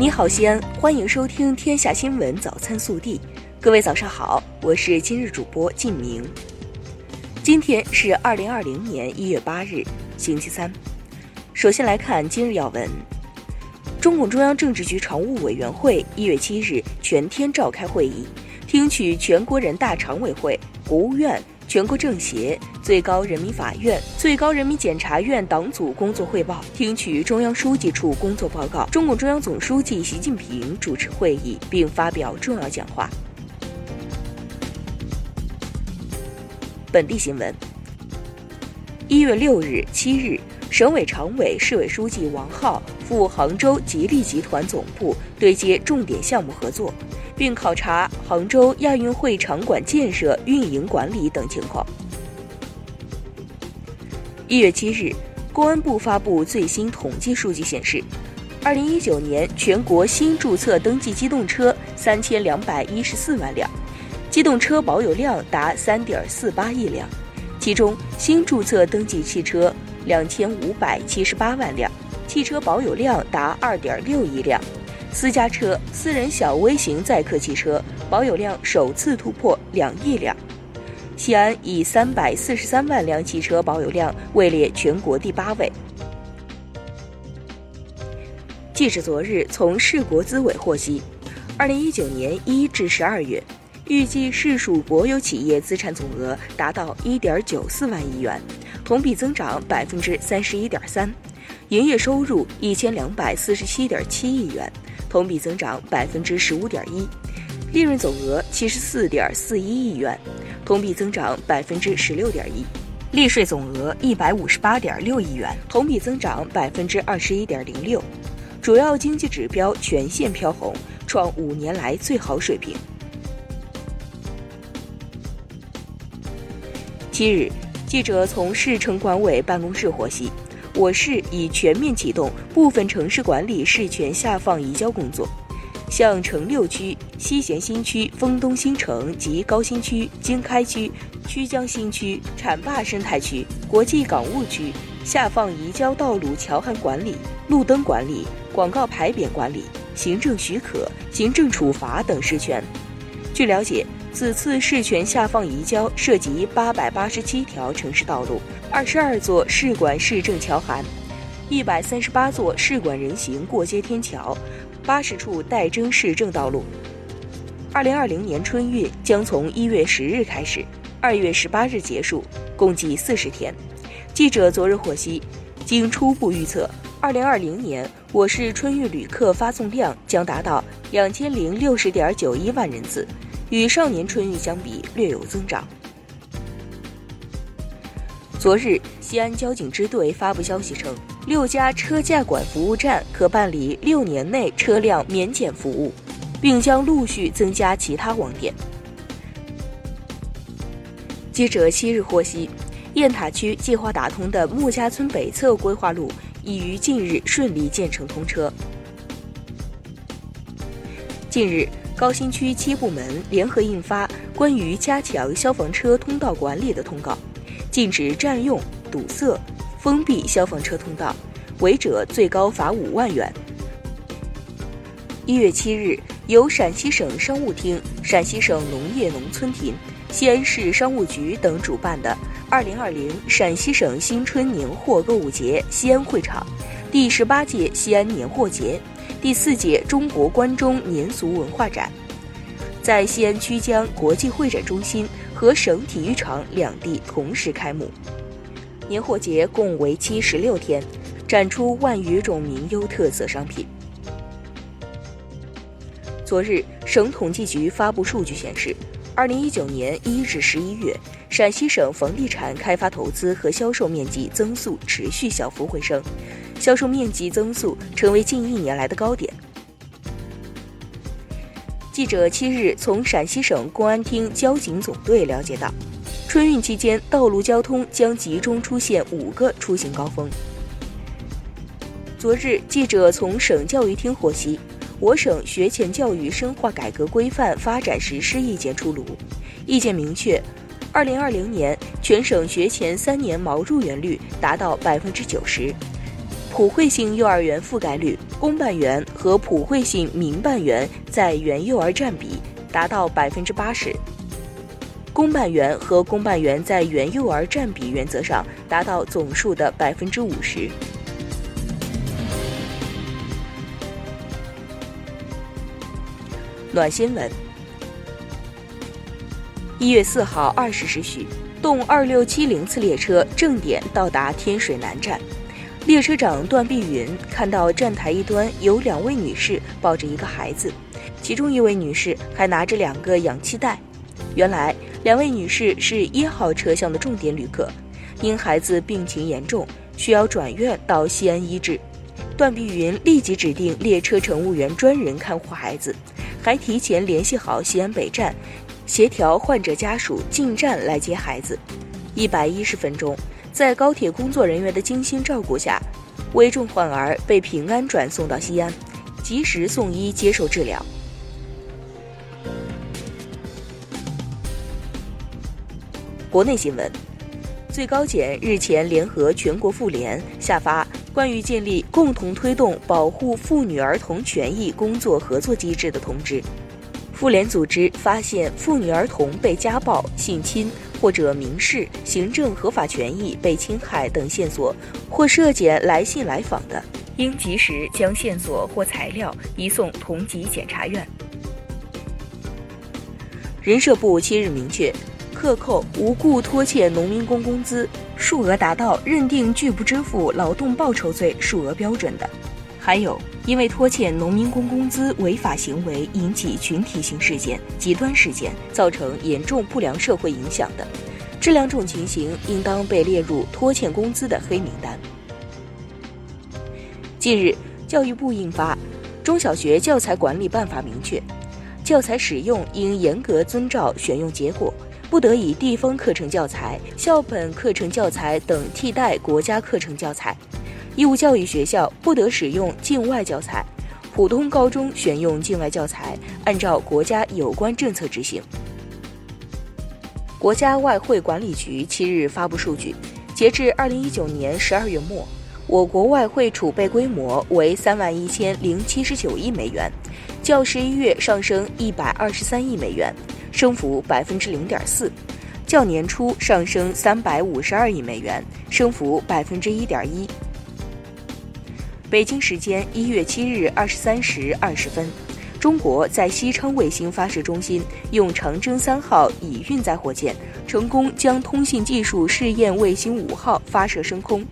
你好，西安，欢迎收听《天下新闻早餐速递》。各位早上好，我是今日主播靳明。今天是二零二零年一月八日，星期三。首先来看今日要闻：中共中央政治局常务委员会一月七日全天召开会议，听取全国人大常委会、国务院。全国政协、最高人民法院、最高人民检察院党组工作汇报，听取中央书记处工作报告。中共中央总书记习近平主持会议并发表重要讲话。本地新闻：一月六日、七日，省委常委、市委书记王浩赴杭州吉利集团总部对接重点项目合作。并考察杭州亚运会场馆建设、运营管理等情况。一月七日，公安部发布最新统计数据显示，二零一九年全国新注册登记机动车三千两百一十四万辆，机动车保有量达三点四八亿辆，其中新注册登记汽车两千五百七十八万辆，汽车保有量达二点六亿辆。私家车、私人小微型载客汽车保有量首次突破两亿辆，西安以三百四十三万辆汽车保有量位列全国第八位。记者昨日从市国资委获悉，二零一九年一至十二月，预计市属国有企业资产总额达到一点九四万亿元，同比增长百分之三十一点三，营业收入一千两百四十七点七亿元。同比增长百分之十五点一，利润总额七十四点四一亿元，同比增长百分之十六点一，利税总额一百五十八点六亿元，同比增长百分之二十一点零六，主要经济指标全线飘红，创五年来最好水平。七日，记者从市城管委办公室获悉。我市已全面启动部分城市管理事权下放移交工作，向城六区、西咸新区、沣东新城及高新区、经开区、曲江新区、浐灞生态区、国际港务区下放移交道路桥涵管理、路灯管理、广告牌匾管理、行政许可、行政处罚等事权。据了解。此次事权下放移交涉及八百八十七条城市道路、二十二座市管市政桥涵、一百三十八座市管人行过街天桥、八十处待征市政道路。二零二零年春运将从一月十日开始，二月十八日结束，共计四十天。记者昨日获悉，经初步预测，二零二零年我市春运旅客发送量将达到两千零六十点九一万人次。与上年春运相比，略有增长。昨日，西安交警支队发布消息称，六家车驾管服务站可办理六年内车辆免检服务，并将陆续增加其他网点。记者七日获悉，雁塔区计划打通的穆家村北侧规划路已于近日顺利建成通车。近日。高新区七部门联合印发关于加强消防车通道管理的通告，禁止占用、堵塞、封闭消防车通道，违者最高罚五万元。一月七日，由陕西省商务厅、陕西省农业农村厅、西安市商务局等主办的二零二零陕西省新春年货购物节西安会场，第十八届西安年货节。第四届中国关中年俗文化展在西安曲江国际会展中心和省体育场两地同时开幕。年货节共为期十六天，展出万余种名优特色商品。昨日，省统计局发布数据显示，二零一九年一至十一月，陕西省房地产开发投资和销售面积增速持续小幅回升。销售面积增速成为近一年来的高点。记者七日从陕西省公安厅交警总队了解到，春运期间道路交通将集中出现五个出行高峰。昨日，记者从省教育厅获悉，我省学前教育深化改革规范发展实施意见出炉，意见明确，二零二零年全省学前三年毛入园率达到百分之九十。普惠性幼儿园覆盖率、公办园和普惠性民办园在园幼儿占比达到百分之八十。公办园和公办园在园幼儿占比原则上达到总数的百分之五十。暖新闻：一月四号二十时许，动二六七零次列车正点到达天水南站。列车长段碧云看到站台一端有两位女士抱着一个孩子，其中一位女士还拿着两个氧气袋。原来，两位女士是一号车厢的重点旅客，因孩子病情严重，需要转院到西安医治。段碧云立即指定列车乘务员专人看护孩子。还提前联系好西安北站，协调患者家属进站来接孩子。一百一十分钟，在高铁工作人员的精心照顾下，危重患儿被平安转送到西安，及时送医接受治疗。国内新闻，最高检日前联合全国妇联下发。关于建立共同推动保护妇女儿童权益工作合作机制的通知，妇联组织发现妇女儿童被家暴、性侵或者民事、行政合法权益被侵害等线索，或涉检来信来访的，应及时将线索或材料移送同级检察院。人社部七日明确。克扣无故拖欠农民工工资数额达到认定拒不支付劳动报酬罪数额标准的，还有因为拖欠农民工工资违法行为引起群体性事件、极端事件，造成严重不良社会影响的，这两种情形应当被列入拖欠工资的黑名单。近日，教育部印发《中小学教材管理办法》，明确，教材使用应严格遵照选用结果。不得以地方课程教材、校本课程教材等替代国家课程教材；义务教育学校不得使用境外教材；普通高中选用境外教材，按照国家有关政策执行。国家外汇管理局七日发布数据，截至二零一九年十二月末，我国外汇储备规模为三万一千零七十九亿美元，较十一月上升一百二十三亿美元。升幅百分之零点四，较年初上升三百五十二亿美元，升幅百分之一点一。北京时间一月七日二十三时二十分，中国在西昌卫星发射中心用长征三号乙运载火箭成功将通信技术试验卫星五号发射升空，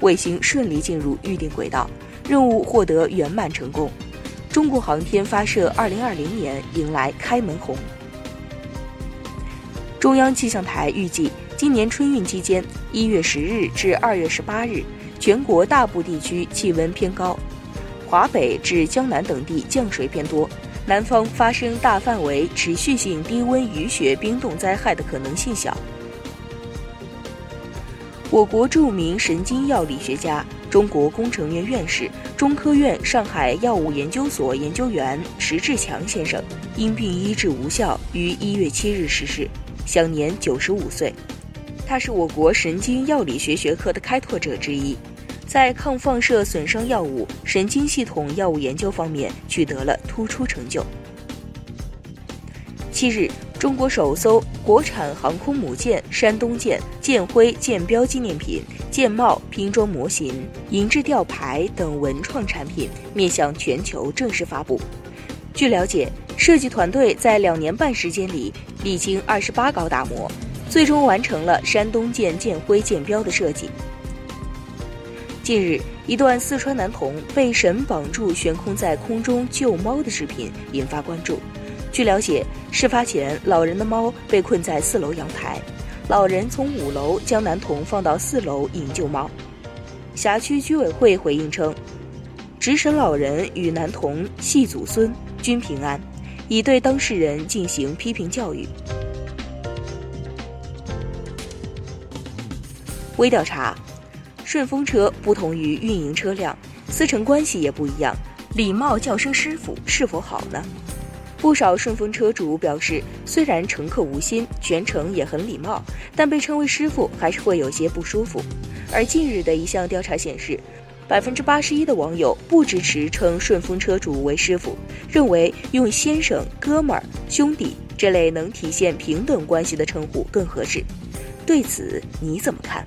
卫星顺利进入预定轨道，任务获得圆满成功。中国航天发射二零二零年迎来开门红。中央气象台预计，今年春运期间，一月十日至二月十八日，全国大部地区气温偏高，华北至江南等地降水偏多，南方发生大范围持续性低温雨雪冰冻灾害的可能性小。我国著名神经药理学家、中国工程院院士、中科院上海药物研究所研究员迟志强先生因病医治无效，于一月七日逝世。享年九十五岁，他是我国神经药理学学科的开拓者之一，在抗放射损伤药物、神经系统药物研究方面取得了突出成就。七日，中国首艘国产航空母舰“山东舰”舰徽、舰标纪念品、舰帽、拼装模型、银质吊牌等文创产品面向全球正式发布。据了解。设计团队在两年半时间里，历经二十八高打磨，最终完成了山东舰舰徽舰标的设计。近日，一段四川男童被绳绑住悬空在空中救猫的视频引发关注。据了解，事发前老人的猫被困在四楼阳台，老人从五楼将男童放到四楼引救猫。辖区居委会回应称，值守老人与男童系祖孙，均平安。已对当事人进行批评教育。微调查。顺风车不同于运营车辆司乘关系也不一样礼貌叫声师傅是否好呢？不少顺风车主表示虽然乘客无心全程也很礼貌但被称为师傅还是会有些不舒服。而近日的一项调查显示百分之八十一的网友不支持称顺风车主为师傅认为用先生哥们儿兄弟这类能体现平等关系的称呼更合适。对此你怎么看？